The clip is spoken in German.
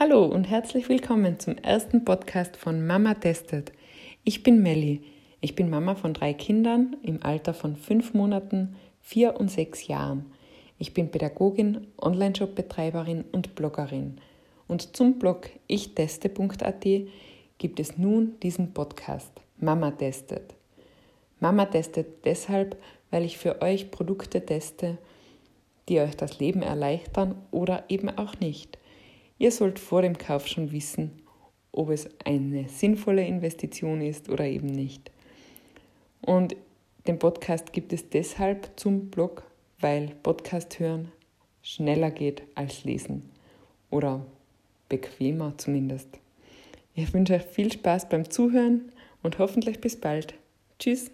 Hallo und herzlich willkommen zum ersten Podcast von Mama Testet. Ich bin Melli. Ich bin Mama von drei Kindern im Alter von fünf Monaten, vier und sechs Jahren. Ich bin Pädagogin, Online-Shop-Betreiberin und Bloggerin. Und zum Blog ichteste.at gibt es nun diesen Podcast Mama Testet. Mama testet deshalb, weil ich für euch Produkte teste, die euch das Leben erleichtern oder eben auch nicht – Ihr sollt vor dem Kauf schon wissen, ob es eine sinnvolle Investition ist oder eben nicht. Und den Podcast gibt es deshalb zum Blog, weil Podcast hören schneller geht als lesen oder bequemer zumindest. Ich wünsche euch viel Spaß beim Zuhören und hoffentlich bis bald. Tschüss.